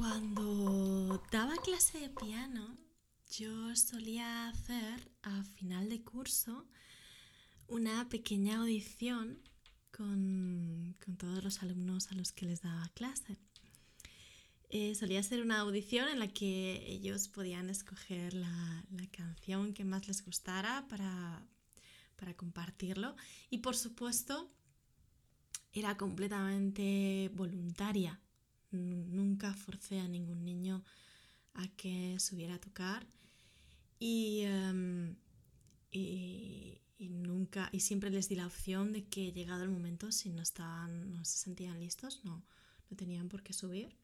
Cuando daba clase de piano, yo solía hacer a final de curso una pequeña audición con, todos los alumnos a los que les daba clase. Eh, solía ser una audición en la que ellos podían escoger la, canción que más les gustara para, para compartirlo y por supuesto era completamente voluntaria. Nunca forcé a ningún niño a que subiera a tocar y, y, nunca, y siempre les di la opción de que llegado el momento, si no estaban, no se sentían listos, no, no tenían por qué subir.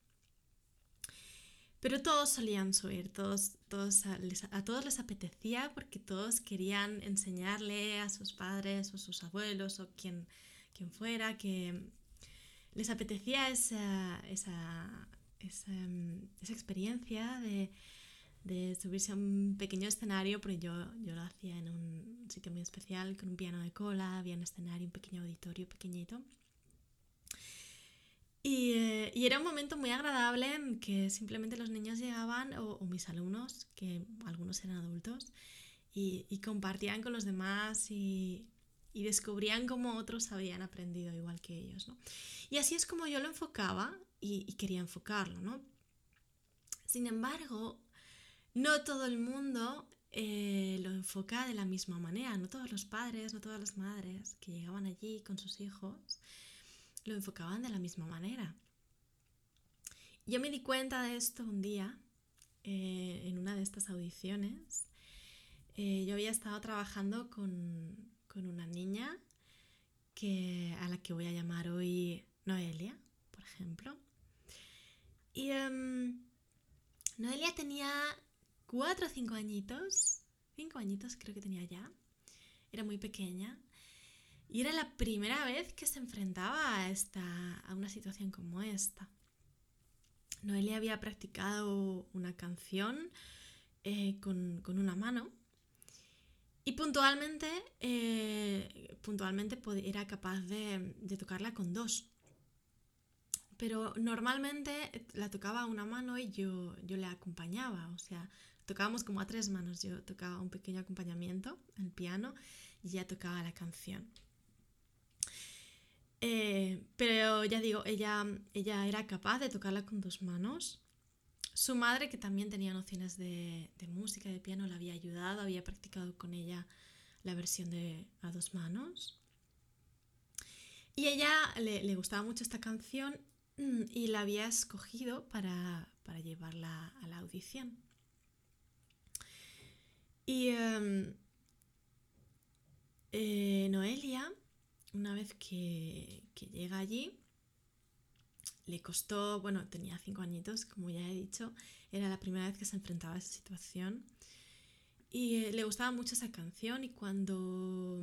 Pero todos solían subir, todos, todos a, todos les apetecía porque todos querían enseñarle a sus padres o sus abuelos o quien, quien fuera que les apetecía esa, esa, esa, em, esa experiencia de, de subirse a un pequeño escenario, porque yo, yo lo hacía en un sitio muy especial, con un piano de cola, había un escenario, un pequeño auditorio pequeñito. Y, eh, y, era un momento muy agradable en que simplemente los niños llegaban, o, mis alumnos, que algunos eran adultos, y, y compartían con los demás y, y, descubrían cómo otros habían aprendido igual que ellos. ¿no? Y así es como yo lo enfocaba y, quería enfocarlo. ¿no? Sin embargo, no todo el mundo eh, lo enfoca de la misma manera, no todos los padres, no todas las madres que llegaban allí con sus hijos lo enfocaban de la misma manera. Yo me di cuenta de esto un día eh, en una de estas audiciones. Eh, yo había estado trabajando con, una niña que, a la que voy a llamar hoy Noelia, por ejemplo. Y em, Noelia tenía cuatro o cinco añitos, cinco añitos creo que tenía ya, era muy pequeña y era la primera vez que se enfrentaba a, esta, a una situación como esta. Noelia había practicado una canción eh, con, una mano y puntualmente, eh, puntualmente era capaz de, tocarla con dos pero normalmente la tocaba a una mano y yo, yo le acompañaba, o sea, tocábamos como a tres manos. Yo tocaba un pequeño acompañamiento al piano y ella tocaba la canción. Eh, pero ya digo, ella, ella era capaz de tocarla con dos manos. Su madre, que también tenía nociones de, música, de piano, la había ayudado, había practicado con ella la versión de a dos manos. Y ella le, le gustaba mucho esta canción mm, y la había escogido para, para llevarla a la audición. Y em, eh, Noelia, una vez que, llega allí, le costó, bueno, tenía cinco añitos, como ya he dicho, era la primera vez que se enfrentaba a esa situación. Y eh, le gustaba mucho esa canción y cuando,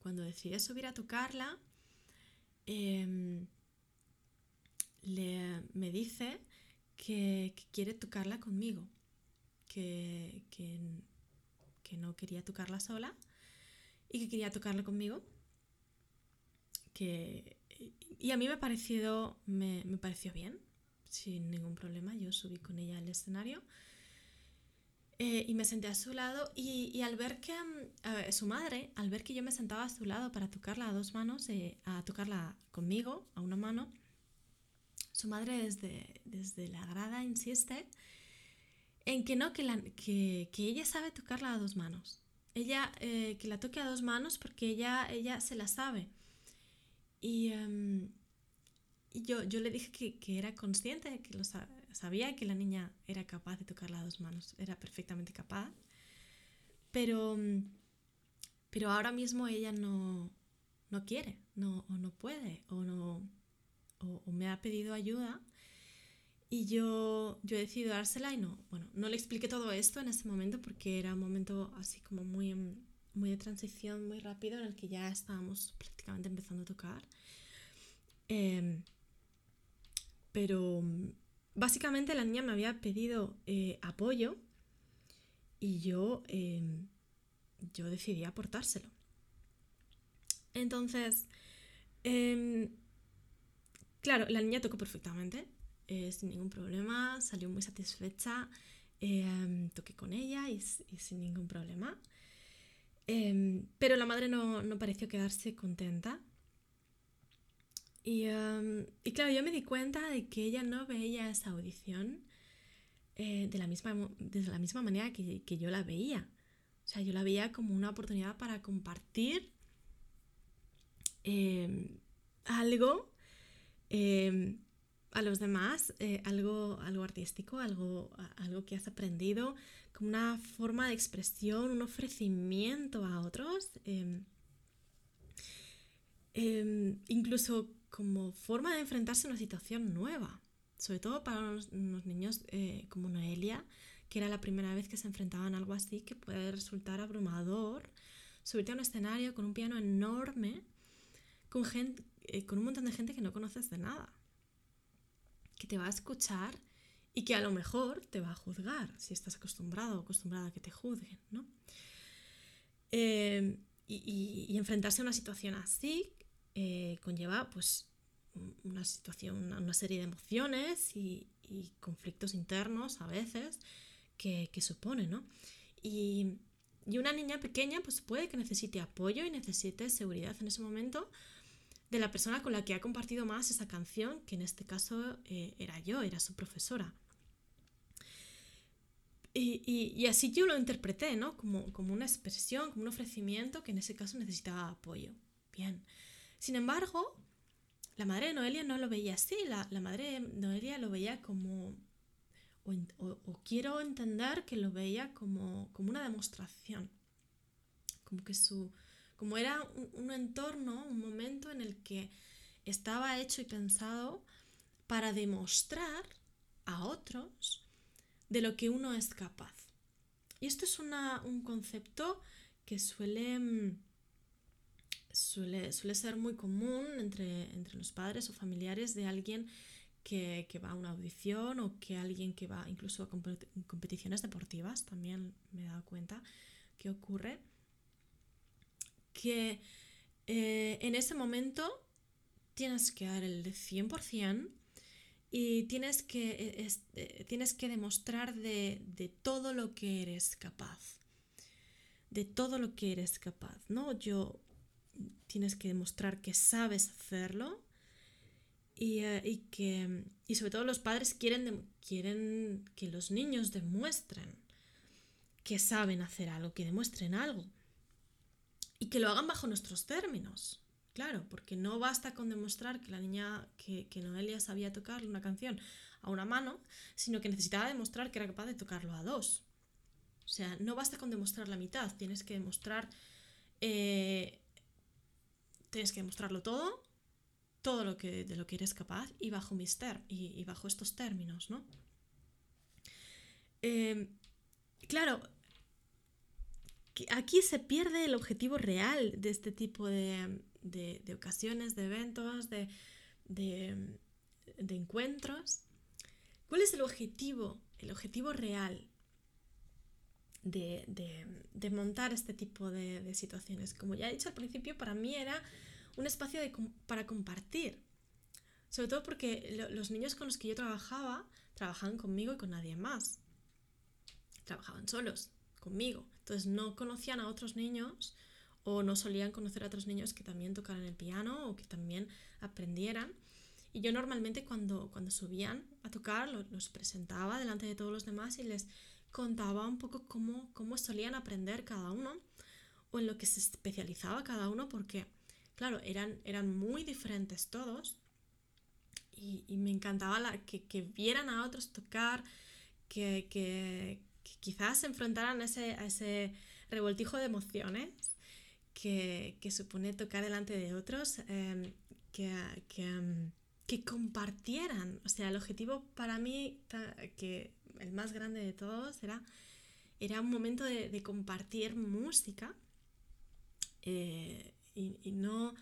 cuando decide subir a tocarla, em, me dice que, quiere tocarla conmigo, que, que que no quería tocarla sola y que quería tocarla conmigo. Que, y a mí me, parecido, me, pareció bien, sin ningún problema. Yo subí con ella al escenario eh, y me senté a su lado y, al ver que su madre, al ver que yo me sentaba a su lado para tocarla a dos manos, eh, a tocarla conmigo a una mano, su madre desde, desde la grada insiste en que no, que, la, que, ella sabe tocarla a dos manos. Ella, eh, que la toque a dos manos porque ella, ella se la sabe. Y, em, yo, yo, le dije que, era consciente, que lo sabía que la niña era capaz de tocarla a dos manos, era perfectamente capaz. Pero, pero ahora mismo ella no, no quiere, no, o no puede, o, no, o me ha pedido ayuda y yo, yo he decidido dársela y no, bueno, no le expliqué todo esto en ese momento porque era un momento así como muy, muy de transición, muy rápido en el que ya estábamos prácticamente empezando a tocar. Em, pero básicamente la niña me había pedido eh, apoyo y yo, em, yo decidí aportárselo. Entonces, em, claro, la niña tocó perfectamente, eh, sin ningún problema, salió muy satisfecha, toqué con ella y, sin ningún problema. Em, pero la madre no, no, pareció quedarse contenta. Y, em, y, claro, yo me di cuenta de que ella no veía esa audición eh, de, la misma, la misma manera que, que yo la veía. O sea, yo la veía como una oportunidad para compartir algo a los demás eh, algo, algo artístico, algo, algo que has aprendido, como una forma de expresión, un ofrecimiento a otros, em, em, incluso como forma de enfrentarse a una situación nueva, sobre todo para unos, niños eh, como Noelia, que era la primera vez que se enfrentaban a algo así, que puede resultar abrumador, subirte a un escenario con un piano enorme, con, gente, eh, con un montón de gente que no conoces de nada que te va a escuchar y que a lo mejor te va a juzgar si estás acostumbrado o acostumbrada a que te juzguen, ¿no? Eh, y, enfrentarse a una situación así eh, conlleva pues una situación, una serie de emociones y, conflictos internos a veces que, supone, ¿no? Y, una niña pequeña pues puede que necesite apoyo y necesite seguridad en ese momento de la persona con la que ha compartido más esa canción, que en este caso eh, era yo, era su profesora. Y, así yo lo interpreté, ¿no? Como, como, una expresión, como un ofrecimiento que en ese caso necesitaba apoyo. Bien. Sin embargo, la madre de Noelia no lo veía así. La, madre de Noelia lo veía como... O, quiero entender que lo veía como, como una demostración. Como que su, como era un, entorno, un momento en el que estaba hecho y pensado para demostrar a otros de lo que uno es capaz. Y esto es un concepto que suele, suele, suele ser muy común entre, entre, los padres o familiares de alguien que, va a una audición o que alguien que va incluso a competiciones deportivas, también me he dado cuenta que ocurre que eh, en ese momento tienes que dar el 100% y tienes que, eh, eh, tienes que demostrar de, todo lo que eres capaz. De todo lo que eres capaz, ¿no? Yo tienes que demostrar que sabes hacerlo y, que y sobre todo los padres quieren, quieren que los niños demuestren que saben hacer algo, que demuestren algo y que lo hagan bajo nuestros términos. Claro, porque no basta con demostrar que la niña, que, Noelia sabía tocar una canción a una mano, sino que necesitaba demostrar que era capaz de tocarlo a dos. O sea, no basta con demostrar la mitad, tienes que demostrar. Eh, tienes que demostrarlo todo, todo lo que, de lo que eres capaz y bajo mis y, bajo estos términos, ¿no? Eh, claro, aquí se pierde el objetivo real de este tipo de, ocasiones, de eventos, de, encuentros. ¿Cuál es el objetivo, el objetivo real de, montar este tipo de, situaciones? Como ya he dicho al principio, para mí era un espacio para compartir. Sobre todo porque los niños con los que yo trabajaba trabajaban conmigo y con nadie más. Trabajaban solos, conmigo. Entonces no conocían a otros niños o no solían conocer a otros niños que también tocaran el piano o que también aprendieran. Y yo normalmente cuando, cuando subían a tocar los, presentaba delante de todos los demás y les contaba un poco cómo, cómo solían aprender cada uno o en lo que se especializaba cada uno porque, claro, eran, eran muy diferentes todos y, me encantaba que, que, vieran a otros tocar, que, que, quizás se enfrentaran a ese, ese revoltijo de emociones que, supone tocar delante de otros, em, que, em, que, compartieran. O sea, el objetivo para mí, que el más grande de todos, era, era un momento de, compartir música eh, y, no,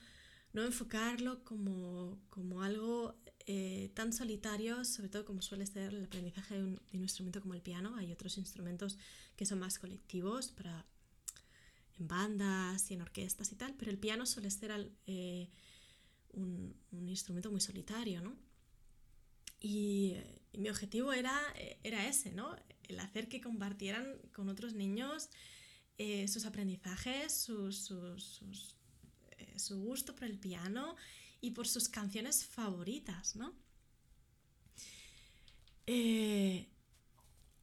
no, enfocarlo como, como algo eh, tan solitarios, sobre todo como suele ser el aprendizaje de un, instrumento como el piano. Hay otros instrumentos que son más colectivos para en bandas y en orquestas y tal, pero el piano suele ser eh, un, instrumento muy solitario, ¿no? Y, mi objetivo era, era ese, ¿no? El hacer que compartieran con otros niños eh, sus aprendizajes, sus, eh, su gusto por el piano y por sus canciones favoritas, ¿no? Eh,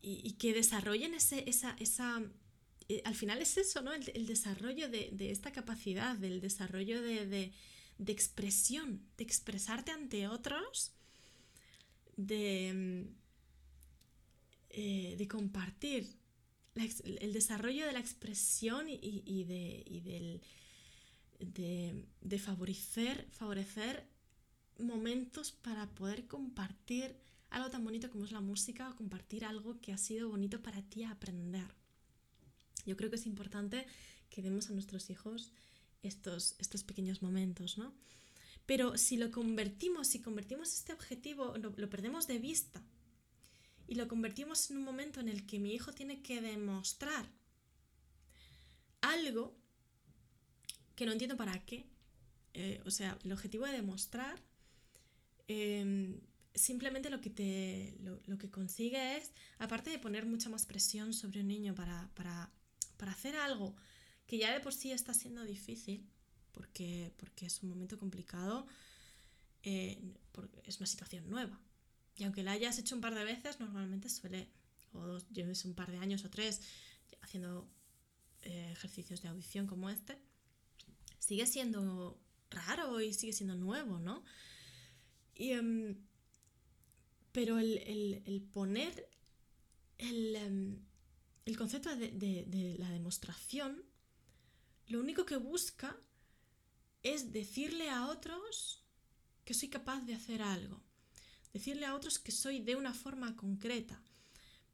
y, que desarrollen ese, esa, esa al final es eso, ¿no? El, desarrollo de, esta capacidad, del desarrollo de, de expresión, de expresarte ante otros, de, eh, de compartir el desarrollo de la expresión y, de, de, favorecer, favorecer momentos para poder compartir algo tan bonito como es la música o compartir algo que ha sido bonito para ti aprender. Yo creo que es importante que demos a nuestros hijos estos, estos pequeños momentos, ¿no? Pero si lo convertimos, si convertimos este objetivo, lo, perdemos de vista y lo convertimos en un momento en el que mi hijo tiene que demostrar algo que no entiendo para qué. Eh, o sea, el objetivo de demostrar em, simplemente lo que, te, lo, que consigue es, aparte de poner mucha más presión sobre un niño para, para, para hacer algo que ya de por sí está siendo difícil, porque, porque es un momento complicado, eh, es una situación nueva. Y aunque la hayas hecho un par de veces, normalmente suele, o lleves un par de años o tres haciendo eh, ejercicios de audición como este, sigue siendo raro y sigue siendo nuevo, ¿no? Em, pero el, poner el, em, concepto de la demostración lo único que busca es decirle a otros que soy capaz de hacer algo, decirle a otros que soy de una forma concreta,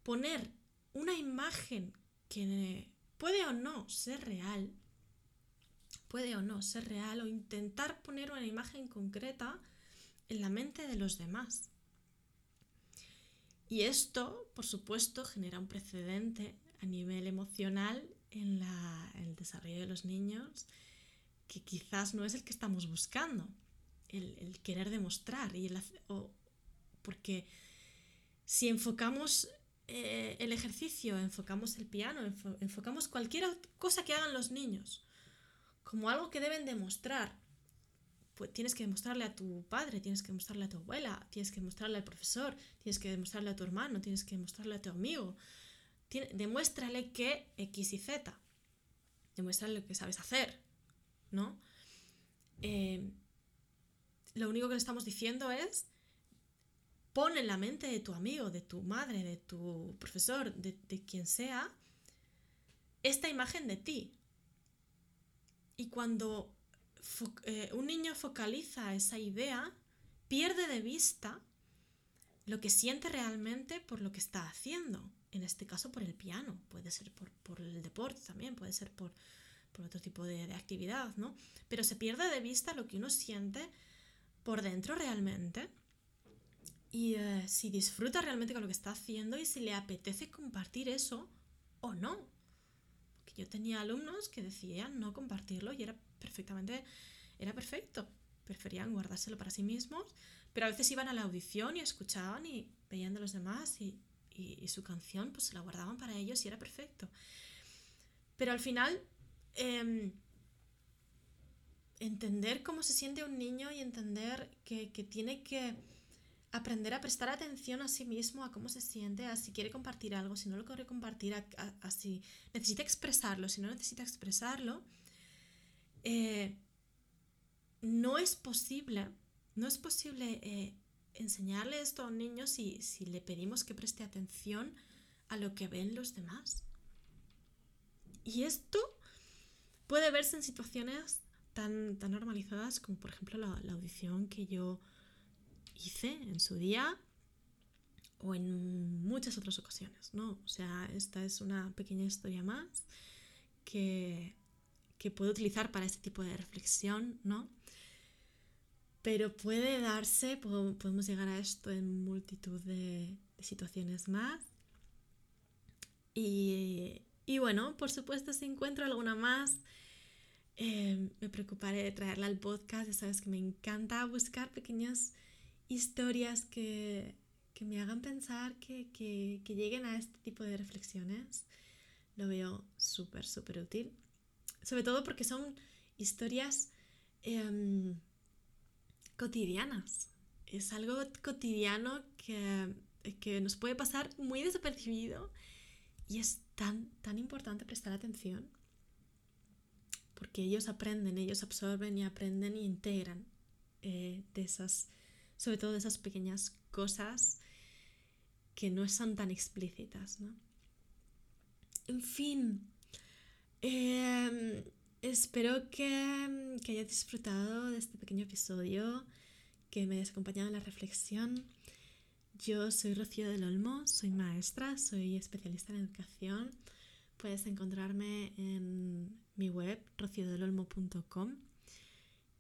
poner una imagen que puede o no ser real, puede o no ser real, o intentar poner una imagen concreta en la mente de los demás. Y esto, por supuesto, genera un precedente a nivel emocional en, el desarrollo de los niños que quizás no es el que estamos buscando, el, querer demostrar. Y el, porque si enfocamos eh, el ejercicio, enfocamos el piano, enfocamos cualquier cosa que hagan los niños como algo que deben demostrar, pues tienes que demostrarle a tu padre, tienes que demostrarle a tu abuela, tienes que demostrarle al profesor, tienes que demostrarle a tu hermano, tienes que demostrarle a tu amigo, demuéstrale que X y Z. Demuéstrale lo que sabes hacer, ¿no? Eh, lo único que le estamos diciendo es pon en la mente de tu amigo, de tu madre, de tu profesor, de, quien sea, esta imagen de ti. Y cuando eh, un niño focaliza esa idea, pierde de vista lo que siente realmente por lo que está haciendo en este caso por el piano, puede ser por, el deporte también, puede ser por, otro tipo de, actividad, ¿no? Pero se pierde de vista lo que uno siente por dentro realmente y eh, si disfruta realmente con lo que está haciendo y si le apetece compartir eso o no. Yo tenía alumnos que decían no compartirlo y era perfectamente, era perfecto. Preferían guardárselo para sí mismos, pero a veces iban a la audición y escuchaban y veían de los demás y y, su canción pues se la guardaban para ellos y era perfecto. Pero al final, em, entender cómo se siente un niño y entender que, tiene que aprender a prestar atención a sí mismo, a cómo se siente, a si quiere compartir algo, si no lo quiere compartir, a, si necesita expresarlo, si no necesita expresarlo, eh, no es posible, no es posible eh, enseñarle esto a un niño si, le pedimos que preste atención a lo que ven los demás. Y esto puede verse en situaciones tan, tan normalizadas como por ejemplo la, audición que yo hice en su día o en muchas otras ocasiones, ¿no? O sea, esta es una pequeña historia más que, que puedo utilizar para este tipo de reflexión, ¿no? pero puede darse, podemos llegar a esto en multitud de, situaciones más. Y, bueno, por supuesto, si encuentro alguna más, eh, me preocuparé de traerla al podcast. Ya sabes que me encanta buscar pequeñas historias que, me hagan pensar, que, lleguen a este tipo de reflexiones, lo veo súper, súper útil. Sobre todo porque son historias em, cotidianas. Es algo cotidiano que, que nos puede pasar muy desapercibido y es tan, tan importante prestar atención porque ellos aprenden, ellos absorben y aprenden y integran eh, de esas, sobre todo de esas pequeñas cosas que no son tan explícitas, ¿no? En fin, em, espero que, que hayas disfrutado de este pequeño episodio, que me hayas acompañado en la reflexión. Yo soy Rocío del Olmo, soy maestra, soy especialista en educación. Puedes encontrarme en mi web, rociodelolmo.com.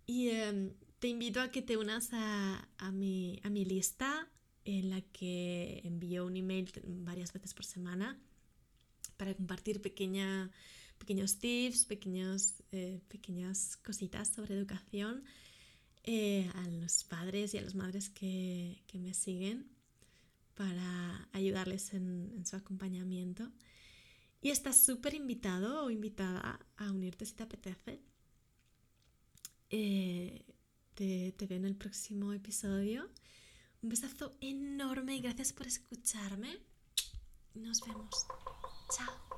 Y em, te invito a que te unas a, mi, a mi lista en la que envío un email varias veces por semana para compartir pequeña, pequeños tips, pequeños, eh, pequeñas cositas sobre educación eh, a los padres y a las madres que, que me siguen para ayudarles en, en su acompañamiento. Y estás súper invitado o invitada a unirte si te apetece. Eh, te, te veo en el próximo episodio. Un besazo enorme y gracias por escucharme. Nos vemos. Chao.